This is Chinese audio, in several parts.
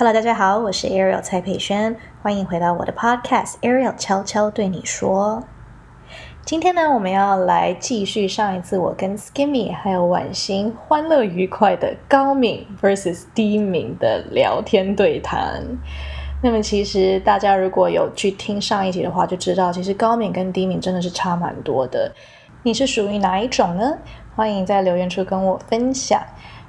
Hello，大家好，我是 Ariel 蔡佩轩，欢迎回到我的 Podcast Ariel 悄悄对你说。今天呢，我们要来继续上一次我跟 Skimmy 还有婉欣欢乐愉快的高敏 vs 低敏的聊天对谈。那么，其实大家如果有去听上一集的话，就知道其实高敏跟低敏真的是差蛮多的。你是属于哪一种呢？欢迎在留言处跟我分享。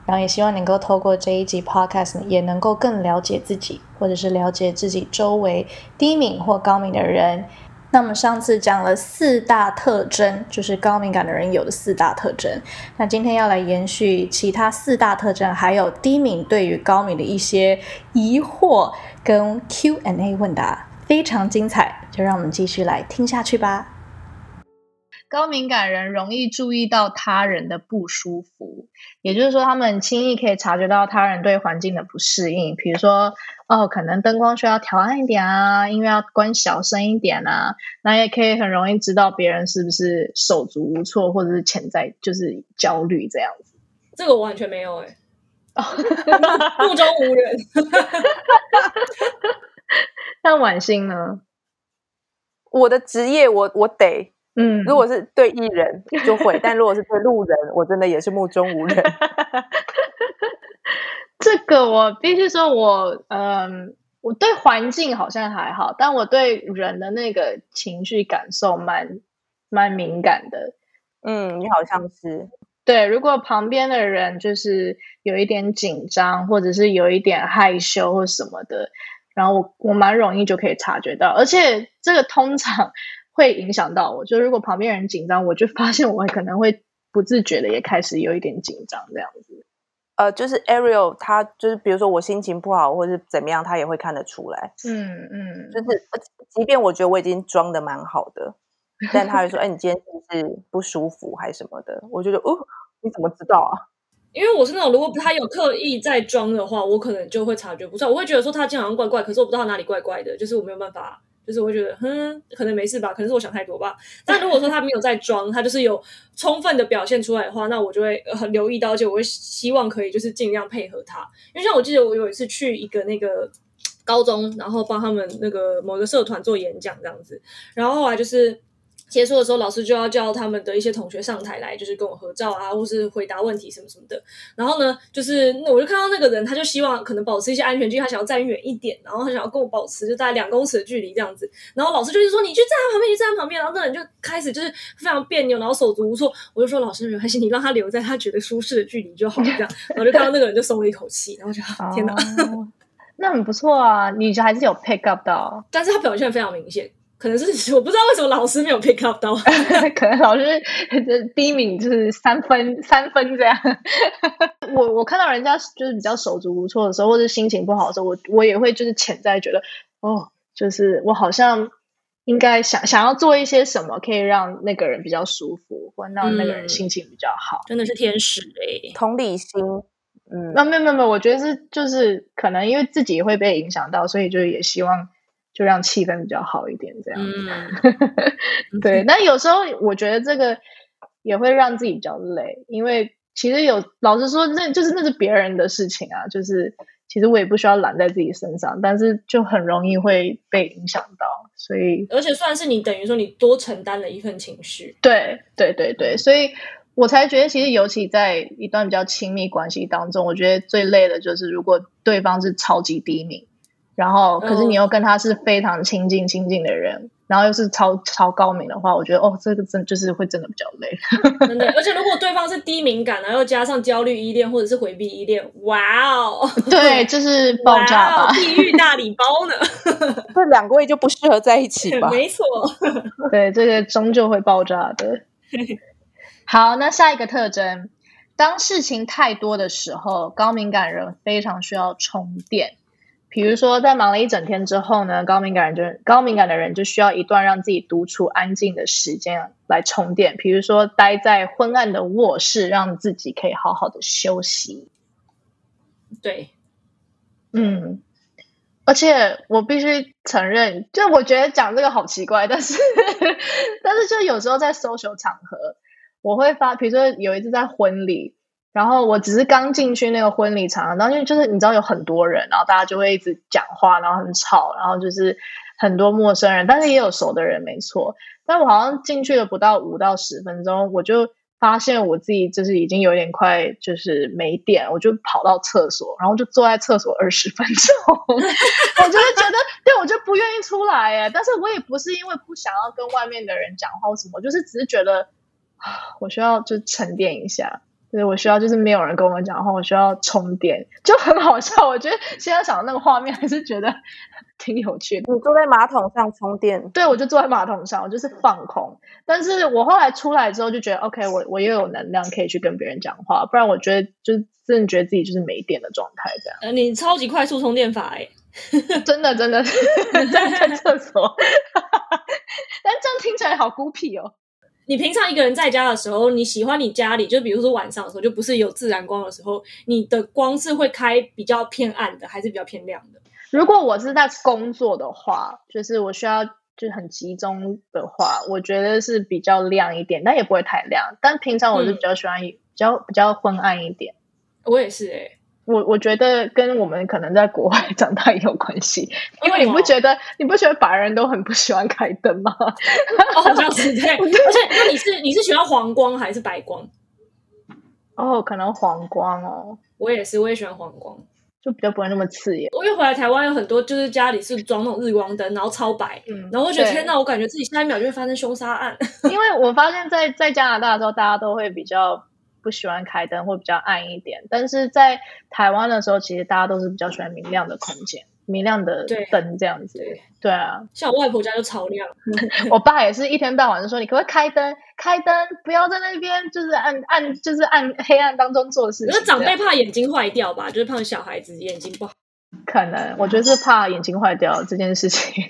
然后也希望能够透过这一集 podcast 也能够更了解自己，或者是了解自己周围低敏或高敏的人。那么上次讲了四大特征，就是高敏感的人有的四大特征。那今天要来延续其他四大特征，还有低敏对于高敏的一些疑惑跟 Q&A 问答，非常精彩，就让我们继续来听下去吧。高敏感人容易注意到他人的不舒服，也就是说，他们轻易可以察觉到他人对环境的不适应，比如说，哦，可能灯光需要调暗一点啊，音乐要关小声一点啊，那也可以很容易知道别人是不是手足无措，或者是潜在就是焦虑这样子。这个我完全没有哎，目中无人。那婉欣呢？我的职业，我我得。嗯，如果是对艺人就会，但如果是对路人，我真的也是目中无人。这个我必须说，我嗯，我对环境好像还好，但我对人的那个情绪感受蛮蛮敏感的。嗯，你好像是对，如果旁边的人就是有一点紧张，或者是有一点害羞或什么的，然后我我蛮容易就可以察觉到，而且这个通常。会影响到我，就如果旁边人紧张，我就发现我可能会不自觉的也开始有一点紧张这样子。呃，就是 Ariel，他就是比如说我心情不好或者怎么样，他也会看得出来。嗯嗯，就是即便我觉得我已经装的蛮好的，但他会说：“哎，你今天是不是不舒服还是什么的？”我觉得哦，你怎么知道啊？因为我是那种如果他有刻意在装的话，我可能就会察觉不出来。我会觉得说他今天好像怪怪，可是我不知道哪里怪怪的，就是我没有办法。就是我觉得，哼，可能没事吧，可能是我想太多吧。但如果说他没有在装，他就是有充分的表现出来的话，那我就会很留意到，而且我会希望可以就是尽量配合他。因为像我记得我有一次去一个那个高中，然后帮他们那个某个社团做演讲这样子，然后后来就是。结束的时候，老师就要叫他们的一些同学上台来，就是跟我合照啊，或是回答问题什么什么的。然后呢，就是那我就看到那个人，他就希望可能保持一些安全距离，他想要站远一点，然后他想要跟我保持就大概两公尺的距离这样子。然后老师就是说，你去站他旁边，你站他旁边。然后那人就开始就是非常别扭，然后手足无措。我就说，老师没关系，你让他留在他觉得舒适的距离就好了。这样，然后就看到那个人就松了一口气，然后就 天哪，那很不错啊，你还是有 pick up 到，但是他表现非常明显。可能是 我不知道为什么老师没有 pick up 到，可能老师第一名就是三分三分这样。我我看到人家就是比较手足无措的时候，或者心情不好的时候，我我也会就是潜在觉得哦，就是我好像应该想想要做一些什么，可以让那个人比较舒服，或让那个人心情比较好。真的是天使哎，同理心。嗯，那没有没有没有，我觉得是就是可能因为自己会被影响到，所以就也希望。就让气氛比较好一点，这样子。对，但有时候我觉得这个也会让自己比较累，因为其实有老实说，那就是那是别人的事情啊。就是其实我也不需要揽在自己身上，但是就很容易会被影响到。所以，而且算是你等于说你多承担了一份情绪。对对对对，所以我才觉得，其实尤其在一段比较亲密关系当中，我觉得最累的就是如果对方是超级低迷。然后，可是你又跟他是非常亲近、亲近的人，然后又是超超高明的话，我觉得哦，这个真就是会真的比较累。真的，而且如果对方是低敏感，然后加上焦虑依恋或者是回避依恋，哇哦，对，就是爆炸吧，地狱大礼包呢。这两个位就不适合在一起吧？没错，对，这个终究会爆炸的。好，那下一个特征，当事情太多的时候，高敏感人非常需要充电。比如说，在忙了一整天之后呢，高敏感人就高敏感的人就需要一段让自己独处安静的时间来充电。比如说，待在昏暗的卧室，让自己可以好好的休息。对，嗯，而且我必须承认，就我觉得讲这个好奇怪，但是 但是就有时候在 social 场合，我会发，比如说有一次在婚礼。然后我只是刚进去那个婚礼场，然后因为就是你知道有很多人，然后大家就会一直讲话，然后很吵，然后就是很多陌生人，但是也有熟的人，没错。但我好像进去了不到五到十分钟，我就发现我自己就是已经有点快就是没电，我就跑到厕所，然后就坐在厕所二十分钟。我就是觉得，对我就不愿意出来哎，但是我也不是因为不想要跟外面的人讲话什么，就是只是觉得，我需要就沉淀一下。对，我需要就是没有人跟我讲话，我需要充电，就很好笑。我觉得现在想到那个画面，还是觉得挺有趣的。你坐在马桶上充电？对，我就坐在马桶上，我就是放空。但是我后来出来之后就觉得，OK，我我又有能量可以去跟别人讲话，不然我觉得就真的觉得自己就是没电的状态这样。呃，你超级快速充电法哎，真的真的 在在厕所，但这样听起来好孤僻哦。你平常一个人在家的时候，你喜欢你家里，就比如说晚上的时候，就不是有自然光的时候，你的光是会开比较偏暗的，还是比较偏亮的？如果我是在工作的话，就是我需要就很集中的话，我觉得是比较亮一点，但也不会太亮。但平常我是比较喜欢比较比较昏暗一点。我也是哎。我我觉得跟我们可能在国外长大也有关系，因为你不觉得你不觉得白人都很不喜欢开灯吗？好像是对，而且那你是你是喜欢黄光还是白光？哦，可能黄光哦，我也是，我也喜欢黄光，就比较不会那么刺眼。我又回来台湾，有很多就是家里是装那种日光灯，然后超白，嗯，然后我觉得天哪，我感觉自己下一秒就会发生凶杀案。因为我发现，在在加拿大的时候，大家都会比较。不喜欢开灯会比较暗一点，但是在台湾的时候，其实大家都是比较喜欢明亮的空间、明亮的灯这样子。对啊，像我外婆家就超亮，我爸也是一天到晚就说：“你可不可以开灯？开灯，不要在那边就是暗暗，就是暗黑暗当中做事。”可是长辈怕眼睛坏掉吧？就是怕小孩子眼睛不好。可能我觉得是怕眼睛坏掉这件事情。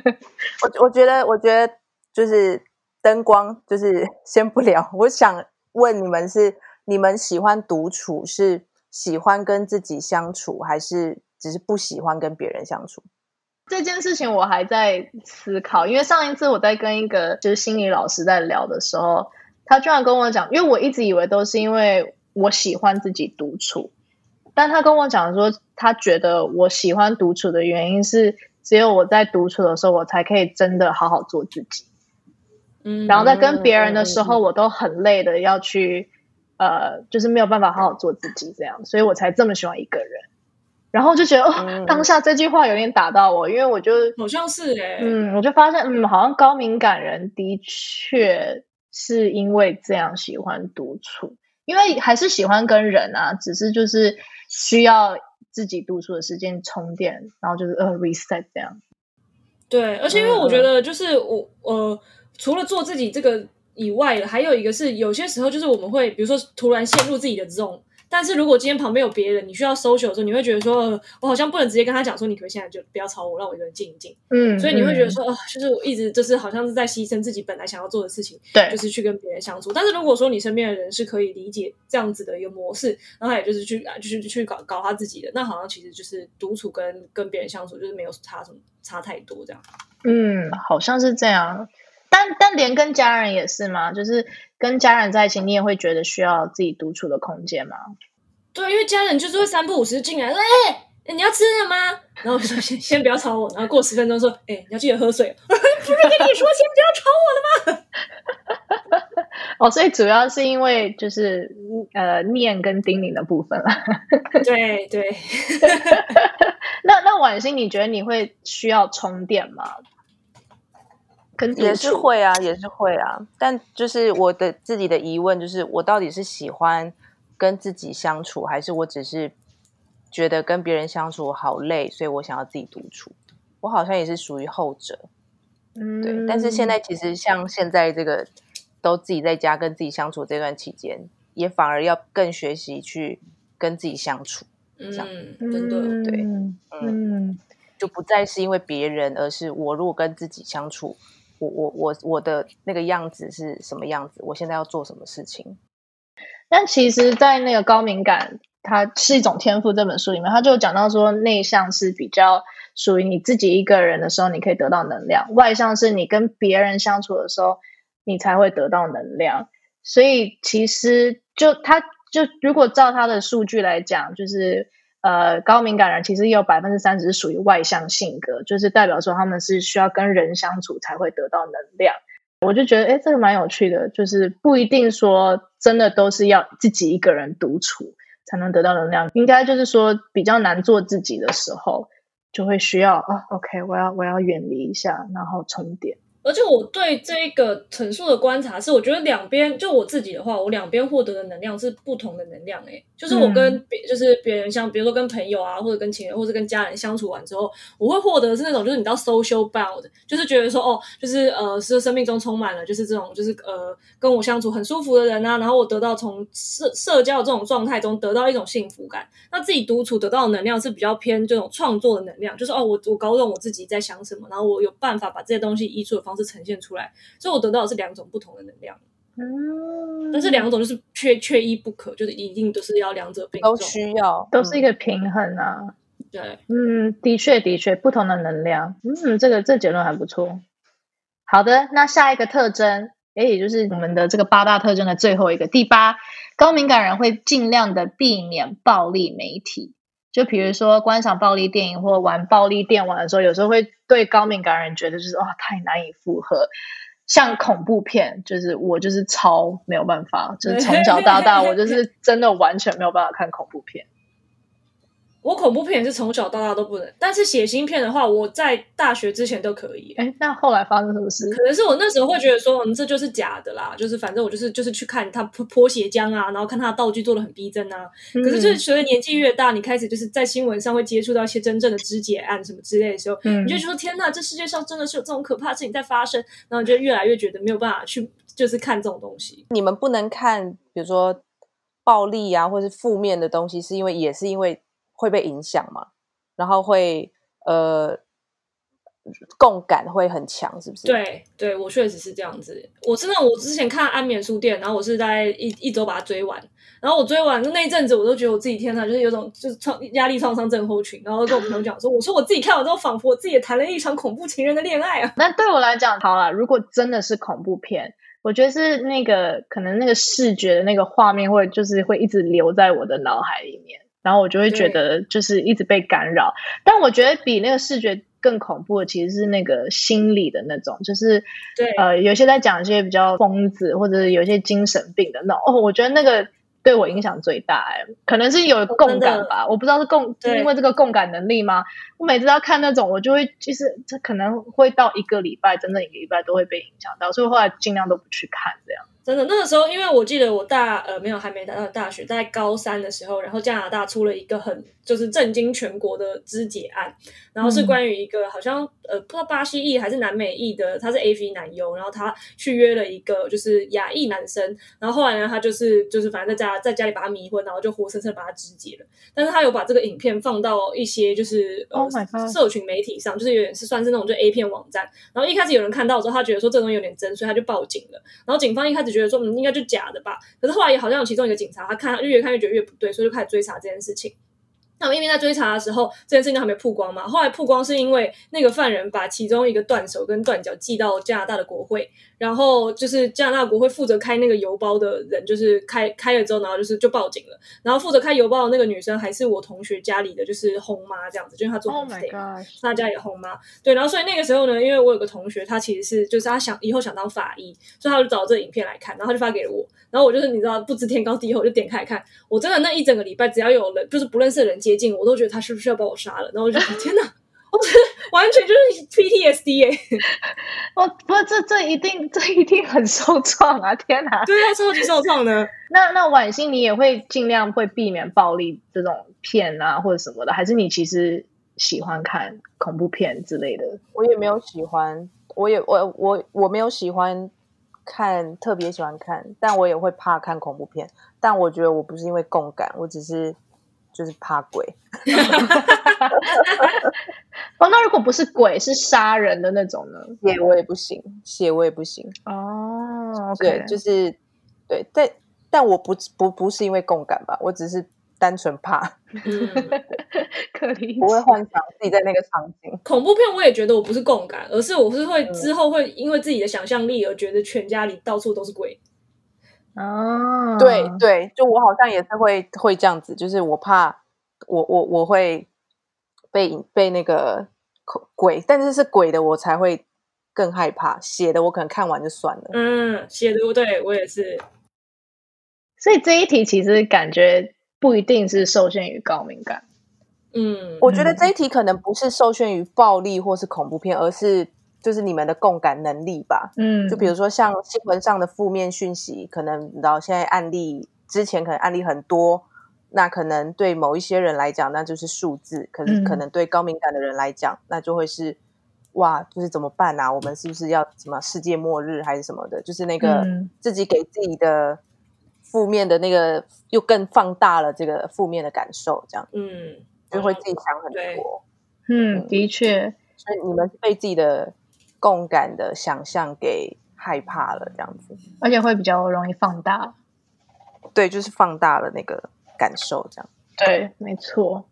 我我觉得，我觉得就是灯光，就是先不聊。我想。问你们是你们喜欢独处，是喜欢跟自己相处，还是只是不喜欢跟别人相处？这件事情我还在思考，因为上一次我在跟一个就是心理老师在聊的时候，他居然跟我讲，因为我一直以为都是因为我喜欢自己独处，但他跟我讲说，他觉得我喜欢独处的原因是，只有我在独处的时候，我才可以真的好好做自己。然后在跟别人的时候，我都很累的要去，呃，就是没有办法好好做自己这样，所以我才这么喜欢一个人。然后就觉得，哦，当下这句话有点打到我，因为我就好像是哎，嗯，我就发现，嗯，好像高敏感人的确是因为这样喜欢独处，因为还是喜欢跟人啊，只是就是需要自己独处的时间充电，然后就是呃 reset 这样。对，而且因为我觉得就是我呃。除了做自己这个以外，还有一个是有些时候就是我们会，比如说突然陷入自己的这种。但是如果今天旁边有别人，你需要 social 的时候，你会觉得说，我好像不能直接跟他讲说，你可以现在就不要吵我，让我一个人静一静。嗯，所以你会觉得说，哦，就是我一直就是好像是在牺牲自己本来想要做的事情，对，就是去跟别人相处。但是如果说你身边的人是可以理解这样子的一个模式，然后也就是去就是去搞搞他自己的，那好像其实就是独处跟跟别人相处就是没有差什么差太多这样。嗯，好像是这样。但但连跟家人也是吗？就是跟家人在一起，你也会觉得需要自己独处的空间吗？对，因为家人就是会三不五时进来，说：“哎，你要吃了吗？”然后我说：“先先不要吵我。”然后过十分钟说：“哎，你要记得喝水。”不是跟你说先不要吵我了吗？哦，所以主要是因为就是呃念跟叮咛的部分了。对对。那那婉欣，你觉得你会需要充电吗？也是会啊，也是会啊，但就是我的自己的疑问就是，我到底是喜欢跟自己相处，还是我只是觉得跟别人相处好累，所以我想要自己独处？我好像也是属于后者，嗯，对。但是现在其实像现在这个都自己在家跟自己相处这段期间，也反而要更学习去跟自己相处，嗯，真的，对，嗯，就不再是因为别人，而是我如果跟自己相处。我我我我的那个样子是什么样子？我现在要做什么事情？但其实，在那个高敏感，它是一种天赋这本书里面，他就讲到说，内向是比较属于你自己一个人的时候，你可以得到能量；外向是你跟别人相处的时候，你才会得到能量。所以，其实就他就如果照他的数据来讲，就是呃高敏感人其实有百分之三十是属于外向性格，就是代表说他们是需要跟人相处才会得到能量。我就觉得哎，这个蛮有趣的，就是不一定说真的都是要自己一个人独处才能得到能量，应该就是说比较难做自己的时候，就会需要啊，OK，我要我要远离一下，然后充电。而且我对这个陈述的观察是，我觉得两边就我自己的话，我两边获得的能量是不同的能量。诶，就是我跟别就是别人像，比如说跟朋友啊，或者跟情人，或者跟家人相处完之后，我会获得是那种就是你知道 social bound，就是觉得说哦，就是呃是生命中充满了就是这种就是呃跟我相处很舒服的人啊，然后我得到从社社交这种状态中得到一种幸福感。那自己独处得到的能量是比较偏这种创作的能量，就是哦我我搞懂我自己在想什么，然后我有办法把这些东西移出的方。是呈现出来，所以我得到的是两种不同的能量。嗯，但是两种就是缺缺一不可，就是一定都是要两者并都需要，都是一个平衡啊。对，嗯，的确的确，不同的能量，嗯，这个这结论还不错。好的，那下一个特征，哎，也就是我们的这个八大特征的最后一个，第八，高敏感人会尽量的避免暴力媒体。就比如说观赏暴力电影或玩暴力电玩的时候，有时候会对高敏感人觉得就是哇太难以负荷。像恐怖片，就是我就是超没有办法，就是从小到大我就是真的完全没有办法看恐怖片。我恐怖片也是从小到大都不能，但是血腥片的话，我在大学之前都可以。哎，那后来发生什么事？可能是我那时候会觉得说，嗯，这就是假的啦，就是反正我就是就是去看他泼泼血浆啊，然后看他的道具做的很逼真啊。可是就是随着年纪越大，你开始就是在新闻上会接触到一些真正的肢解案什么之类的时候，你就说天哪，这世界上真的是有这种可怕的事情在发生，然后就越来越觉得没有办法去就是看这种东西。你们不能看，比如说暴力啊，或是负面的东西，是因为也是因为会被影响嘛？然后会呃共感会很强，是不是？对，对我确实是这样子。我真的，我之前看《安眠书店》，然后我是在一一周把它追完。然后我追完那一阵子，我都觉得我自己天呐，就是有种就是创压力创伤症候群。然后跟我朋友讲说：“我说我自己看完之后，仿佛我自己也谈了一场恐怖情人的恋爱啊。”那对我来讲，好了，如果真的是恐怖片，我觉得是那个可能那个视觉的那个画面会就是会一直留在我的脑海里面。然后我就会觉得就是一直被干扰，但我觉得比那个视觉更恐怖的其实是那个心理的那种，就是对呃，有些在讲一些比较疯子或者有一些精神病的那种哦，我觉得那个对我影响最大哎，可能是有共感吧，我不知道是共因为这个共感能力吗？我每次要看那种，我就会其实这可能会到一个礼拜，整整一个礼拜都会被影响到，所以后来尽量都不去看这样。真的，那个时候，因为我记得我大呃没有还没达到大学，在高三的时候，然后加拿大出了一个很就是震惊全国的肢解案，然后是关于一个好像呃不知道巴西裔还是南美裔的，他是 A V 男优，然后他去约了一个就是亚裔男生，然后后来呢他就是就是反正在家在家里把他迷昏，然后就活生生把他肢解了，但是他有把这个影片放到一些就是呃社群媒体上，就是有点是算是那种就 A 片网站，然后一开始有人看到之后，他觉得说这东西有点真，所以他就报警了，然后警方一开始。觉得说嗯应该就假的吧，可是后来也好像有其中一个警察，他看他越看越觉得越不对，所以就开始追查这件事情。那我们一边在追查的时候，这件事情都还没曝光嘛。后来曝光是因为那个犯人把其中一个断手跟断脚寄到加拿大的国会。然后就是加拿大国会负责开那个邮包的人，就是开开了之后，然后就是就报警了。然后负责开邮包的那个女生还是我同学家里的，就是红妈这样子，就是她做 stay，她家里红妈。对，然后所以那个时候呢，因为我有个同学，他其实是就是他想以后想当法医，所以他就找这影片来看，然后他就发给了我。然后我就是你知道不知天高地厚，就点开来看。我真的那一整个礼拜，只要有人就是不认识的人接近我，都觉得他是不是要把我杀了。然后我就 天哪！完全就是 PTSD 哎！哦，不，这这一定 这一定很受创啊！天哪，对啊，超级受创的。那那婉欣，你也会尽量会避免暴力这种片啊，或者什么的，还是你其实喜欢看恐怖片之类的？我也没有喜欢，我也我我我没有喜欢看，特别喜欢看，但我也会怕看恐怖片。但我觉得我不是因为共感，我只是。就是怕鬼，哦，那如果不是鬼，是杀人的那种呢？血我也不行，血我也不行。哦，对，就是对，但但我不不不是因为共感吧，我只是单纯怕，可以不会幻想自己在那个场景。恐怖片我也觉得我不是共感，而是我是会之后会因为自己的想象力而觉得全家里到处都是鬼。哦，对对，就我好像也是会会这样子，就是我怕我我我会被被那个鬼，但是是鬼的我才会更害怕，写的我可能看完就算了。嗯，写的对我也是。所以这一题其实感觉不一定是受限于高敏感。嗯，我觉得这一题可能不是受限于暴力或是恐怖片，而是就是你们的共感能力吧。嗯，就比如说像新闻上的负面讯息，可能你知道现在案例之前可能案例很多，那可能对某一些人来讲那就是数字，可是可能对高敏感的人来讲，那就会是哇，就是怎么办啊？我们是不是要什么世界末日还是什么的？就是那个自己给自己的负面的那个又更放大了这个负面的感受，这样嗯。就会自己想很多，嗯，的确，所以你们被自己的共感的想象给害怕了，这样子，而且会比较容易放大，对，就是放大了那个感受，这样，对，没错，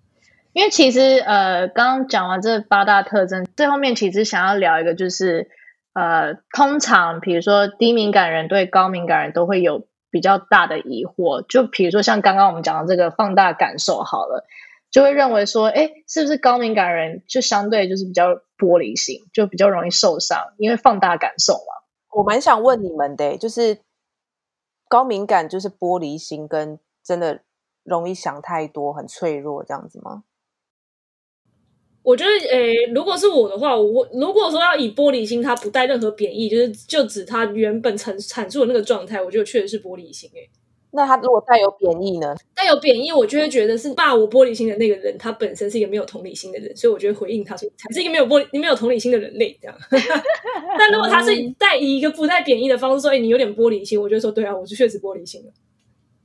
因为其实呃，刚刚讲完这八大特征，最后面其实想要聊一个，就是呃，通常比如说低敏感人对高敏感人都会有比较大的疑惑，就比如说像刚刚我们讲的这个放大感受，好了。就会认为说，哎，是不是高敏感人就相对就是比较玻璃心，就比较容易受伤，因为放大感受嘛。我蛮想问你们的，就是高敏感就是玻璃心，跟真的容易想太多，很脆弱这样子吗？我觉得，诶，如果是我的话，我如果说要以玻璃心，它不带任何贬义，就是就指它原本阐阐述的那个状态，我觉得确实是玻璃心，诶。那他如果带有贬义呢？带有贬义，我就会觉得是霸我玻璃心的那个人，他本身是一个没有同理心的人，所以我就会回应他说，才是一个没有玻璃、没有同理心的人类这样。但如果他是带以一个不带贬义的方式说，哎，你有点玻璃心，我就说，对啊，我是确实玻璃心了。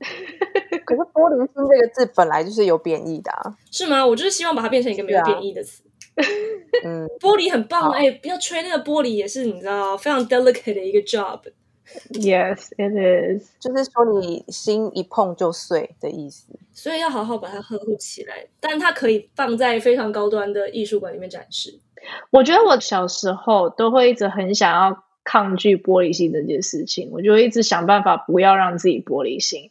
可是玻璃心这个字本来就是有贬义的啊，是吗？我就是希望把它变成一个没有贬义的词。嗯，玻璃很棒，哎，不要吹那个玻璃，也是你知道非常 delicate 的一个 job。Yes, it is。就是说，你心一碰就碎的意思，所以要好好把它呵护起来。但它可以放在非常高端的艺术馆里面展示。我觉得我小时候都会一直很想要抗拒玻璃心这件事情，我就一直想办法不要让自己玻璃心。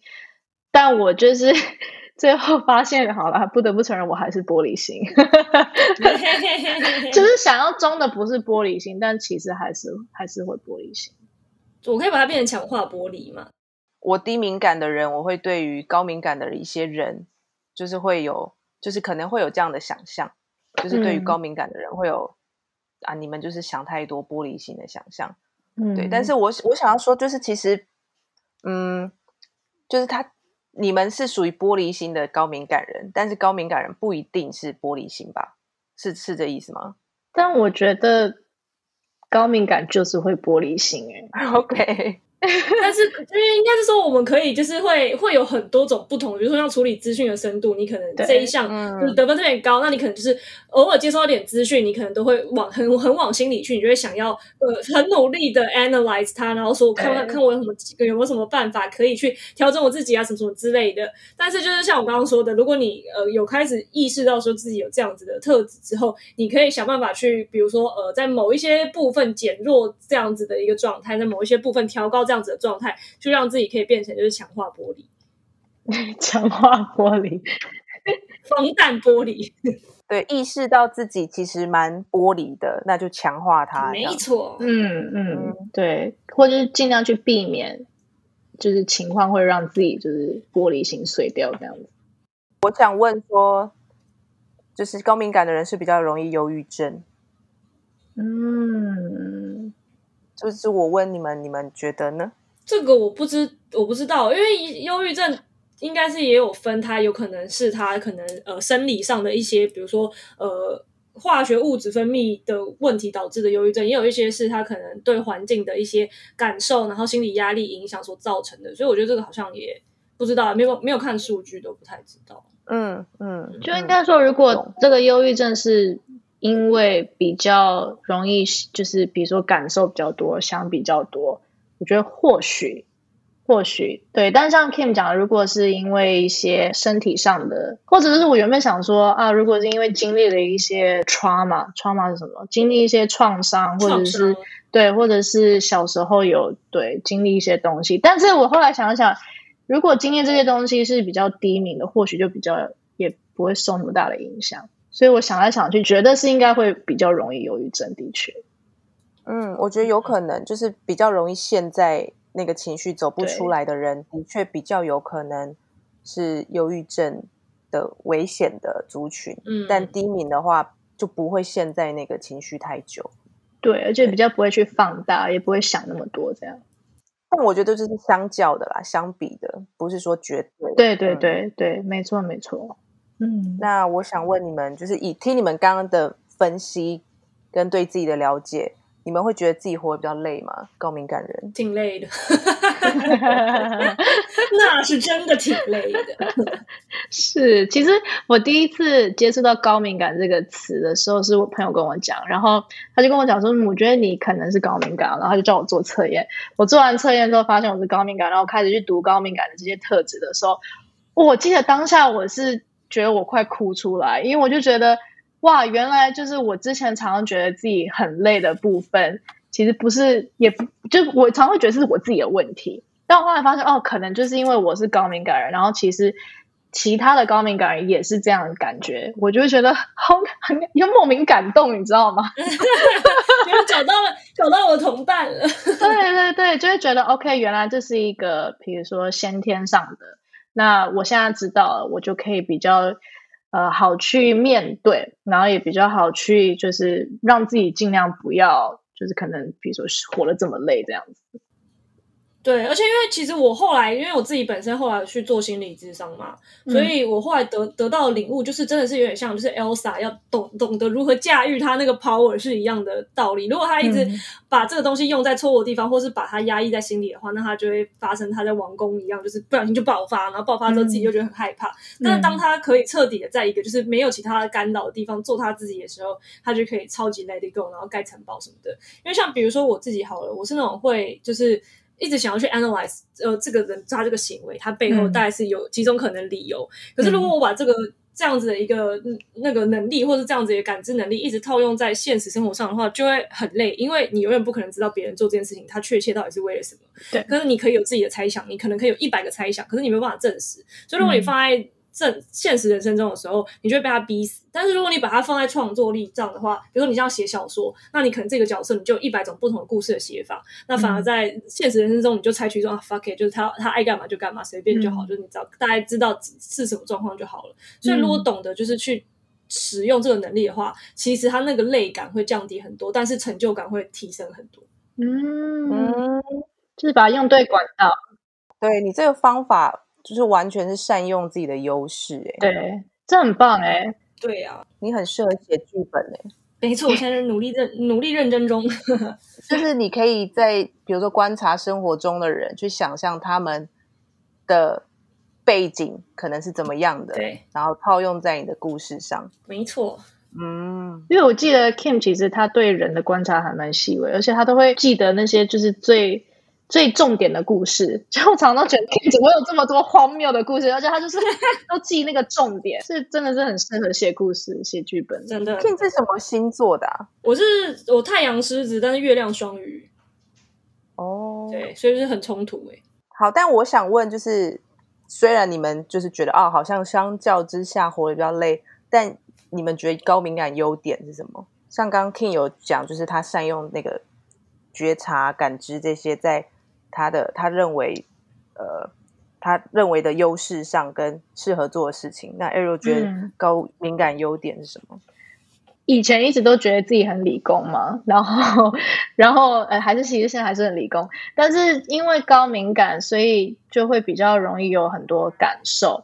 但我就是 最后发现，好了，不得不承认，我还是玻璃心。就是想要装的不是玻璃心，但其实还是还是会玻璃心。我可以把它变成强化玻璃吗？我低敏感的人，我会对于高敏感的一些人，就是会有，就是可能会有这样的想象，就是对于高敏感的人会有啊，你们就是想太多玻璃心的想象，嗯，对。但是我我想要说，就是其实，嗯，就是他你们是属于玻璃心的高敏感人，但是高敏感人不一定是玻璃心吧？是是这意思吗？但我觉得。高敏感就是会玻璃心哎，OK。但是，因为应该是说，我们可以就是会会有很多种不同，比如说要处理资讯的深度，你可能这一项就是得分特别高，那你可能就是偶尔接收到点资讯，你可能都会往很很往心里去，你就会想要呃很努力的 analyze 它，然后说我看看看我有什么有没有什么办法可以去调整我自己啊什么什么之类的。但是就是像我刚刚说的，如果你呃有开始意识到说自己有这样子的特质之后，你可以想办法去，比如说呃在某一些部分减弱这样子的一个状态，在某一些部分调高。这样子的状态，就让自己可以变成就是强化玻璃，强化玻璃，防弹玻璃。对，意识到自己其实蛮玻璃的，那就强化它。没错，嗯嗯，对，或者是尽量去避免，就是情况会让自己就是玻璃心碎掉这样子。我想问说，就是高敏感的人是比较容易忧郁症？嗯。就是我问你们，你们觉得呢？这个我不知，我不知道，因为忧郁症应该是也有分，它有可能是它可能呃生理上的一些，比如说呃化学物质分泌的问题导致的忧郁症，也有一些是它可能对环境的一些感受，然后心理压力影响所造成的。所以我觉得这个好像也不知道，没有没有看数据都不太知道。嗯嗯，就应该说，如果这个忧郁症是。因为比较容易，就是比如说感受比较多，想比较多，我觉得或许或许对。但是像 Kim 讲的，如果是因为一些身体上的，或者是我原本想说啊，如果是因为经历了一些 trauma，trauma 是什么？经历一些创伤，或者是对，或者是小时候有对经历一些东西，但是我后来想想，如果经历这些东西是比较低迷的，或许就比较也不会受那么大的影响。所以我想来想去，觉得是应该会比较容易忧郁症，的确。嗯，我觉得有可能，就是比较容易陷在那个情绪走不出来的人，的确比较有可能是忧郁症的危险的族群。嗯，但低敏的话就不会陷在那个情绪太久。对，而且比较不会去放大，也不会想那么多这样。但我觉得这是相较的啦，相比的，不是说绝对。对对对对，没错没错。嗯，那我想问你们，就是以听你们刚刚的分析跟对自己的了解。你们会觉得自己活得比较累吗？高敏感人挺累的，那是真的挺累的。是，其实我第一次接触到高敏感这个词的时候，是我朋友跟我讲，然后他就跟我讲说：“我觉得你可能是高敏感。”然后他就叫我做测验。我做完测验之后，发现我是高敏感，然后开始去读高敏感的这些特质的时候，我记得当下我是觉得我快哭出来，因为我就觉得。哇，原来就是我之前常常觉得自己很累的部分，其实不是，也不就我常会觉得是我自己的问题。但我后来发现，哦，可能就是因为我是高敏感人，然后其实其他的高敏感人也是这样的感觉，我就会觉得好 很又莫名感动，你知道吗？因为找到了找到我同伴了。对对对，就会觉得 OK，原来这是一个，比如说先天上的。那我现在知道了，我就可以比较。呃，好去面对，然后也比较好去，就是让自己尽量不要，就是可能，比如说活得这么累这样子。对，而且因为其实我后来，因为我自己本身后来去做心理智商嘛，所以我后来得得到的领悟，就是真的是有点像，就是 Elsa 要懂懂得如何驾驭他那个 power 是一样的道理。如果他一直把这个东西用在错误的地方，或是把它压抑在心里的话，那他就会发生他在王宫一样，就是不小心就爆发，然后爆发之后自己就觉得很害怕。但是当他可以彻底的在一个就是没有其他的干扰的地方做他自己的时候，他就可以超级 let it go，然后盖城堡什么的。因为像比如说我自己好了，我是那种会就是。一直想要去 analyze，呃，这个人他这个行为，他背后大概是有几种可能理由。可是如果我把这个这样子的一个那个能力，或者这样子的感知能力，一直套用在现实生活上的话，就会很累，因为你永远不可能知道别人做这件事情，他确切到底是为了什么。对。可是你可以有自己的猜想，你可能可以有一百个猜想，可是你没有办法证实。所以如果你放在正现实人生中的时候，你就会被他逼死。但是如果你把它放在创作力这样的话，比如说你这样写小说，那你可能这个角色你就一百种不同的故事的写法。那反而在现实人生中，你就采取一种 fuck it，就是他他爱干嘛就干嘛，随便就好，就是你知道大概知道是什么状况就好了。所以如果懂得就是去使用这个能力的话，其实他那个累感会降低很多，但是成就感会提升很多。嗯，就是把它用对管道。对你这个方法。就是完全是善用自己的优势，哎，对，这很棒，哎，对啊，你很适合写剧本，哎，没错，我现在努力认努力认真中，就是你可以在比如说观察生活中的人，去想象他们的背景可能是怎么样的，对，然后套用在你的故事上，没错，嗯，因为我记得 Kim 其实他对人的观察还蛮细微，而且他都会记得那些就是最。最重点的故事，就我常常觉得怎么有这么多荒谬的故事，而且他就是 都记那个重点，是真的是很适合写故事、写剧本。真的，，King 是什么星座的？我是我太阳狮子，但是月亮双鱼。哦，对，所以是很冲突诶。好，但我想问，就是虽然你们就是觉得哦，好像相较之下活得比较累，但你们觉得高敏感优点是什么？像刚刚 King 有讲，就是他善用那个觉察、感知这些在。他的他认为，呃，他认为的优势上跟适合做的事情，那 Ariel 觉得高敏感优点是什么？以前一直都觉得自己很理工嘛，然后，然后，呃，还是其实现在还是很理工，但是因为高敏感，所以就会比较容易有很多感受，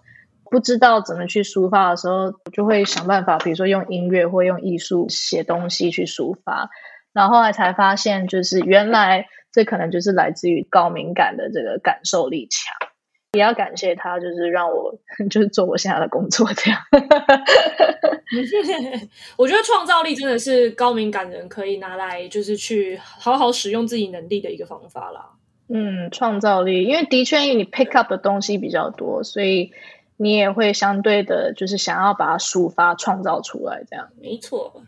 不知道怎么去抒发的时候，就会想办法，比如说用音乐或用艺术写东西去抒发，然后后来才发现，就是原来。这可能就是来自于高敏感的这个感受力强，也要感谢他，就是让我 就是做我现在的工作这样。我觉得创造力真的是高敏感人可以拿来就是去好好使用自己能力的一个方法啦。嗯，创造力，因为的确你 pick up 的东西比较多，所以你也会相对的，就是想要把它抒发、创造出来这样。没错。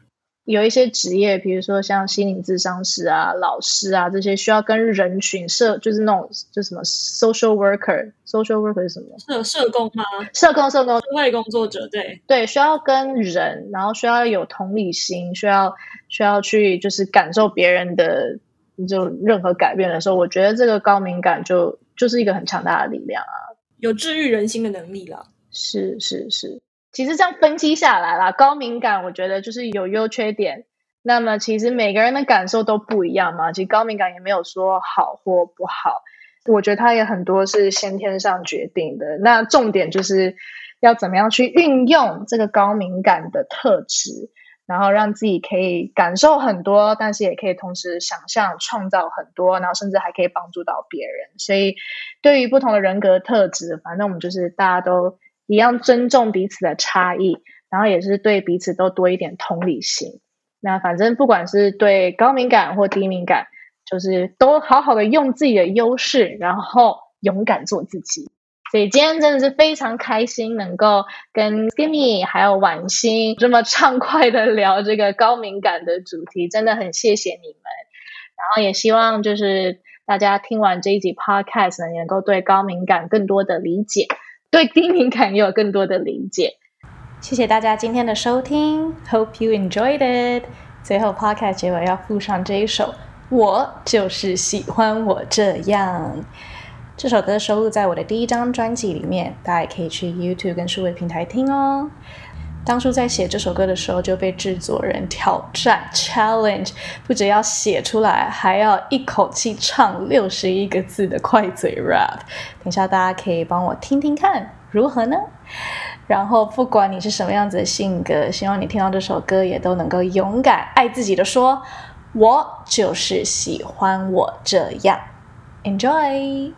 有一些职业，比如说像心理咨商师啊、老师啊这些，需要跟人群社，就是那种就什么 social worker，social worker 是什么？社社工吗？社工、社工、社会工作者，对对，需要跟人，然后需要有同理心，需要需要去就是感受别人的就任何改变的时候，我觉得这个高敏感就就是一个很强大的力量啊，有治愈人心的能力了。是是是。其实这样分析下来啦，高敏感我觉得就是有优缺点。那么其实每个人的感受都不一样嘛，其实高敏感也没有说好或不好。我觉得它也很多是先天上决定的。那重点就是要怎么样去运用这个高敏感的特质，然后让自己可以感受很多，但是也可以同时想象创造很多，然后甚至还可以帮助到别人。所以对于不同的人格特质，反正我们就是大家都。一样尊重彼此的差异，然后也是对彼此都多一点同理心。那反正不管是对高敏感或低敏感，就是都好好的用自己的优势，然后勇敢做自己。所以今天真的是非常开心，能够跟 Jimmy 还有婉欣这么畅快的聊这个高敏感的主题，真的很谢谢你们。然后也希望就是大家听完这一集 Podcast 呢，能够对高敏感更多的理解。对低敏感也有更多的理解。谢谢大家今天的收听，Hope you enjoyed it。最后，Podcast 结尾要附上这一首《我就是喜欢我这样》。这首歌收录在我的第一张专辑里面，大家也可以去 YouTube 跟数位平台听哦。当初在写这首歌的时候，就被制作人挑战 challenge，不只要写出来，还要一口气唱六十一个字的快嘴 rap。等下大家可以帮我听听看，如何呢？然后不管你是什么样子的性格，希望你听到这首歌也都能够勇敢爱自己的说，我就是喜欢我这样。Enjoy。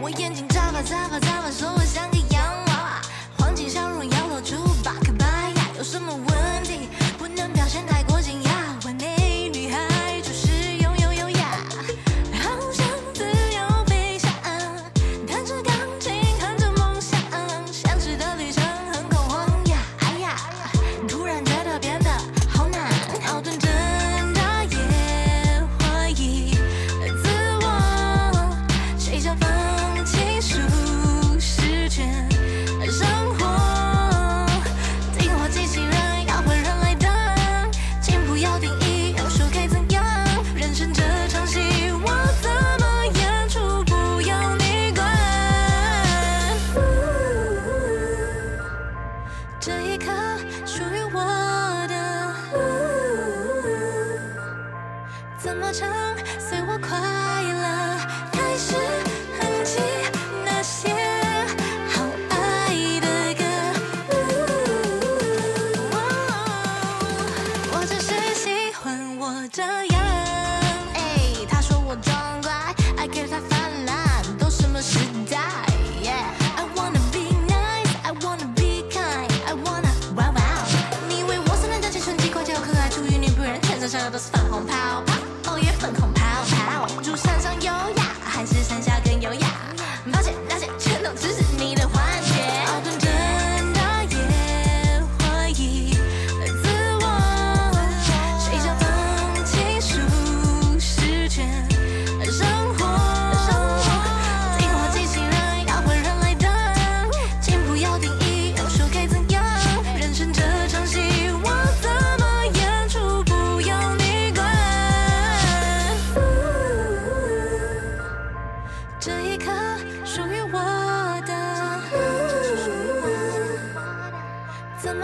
我眼睛眨巴眨巴眨巴，说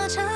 长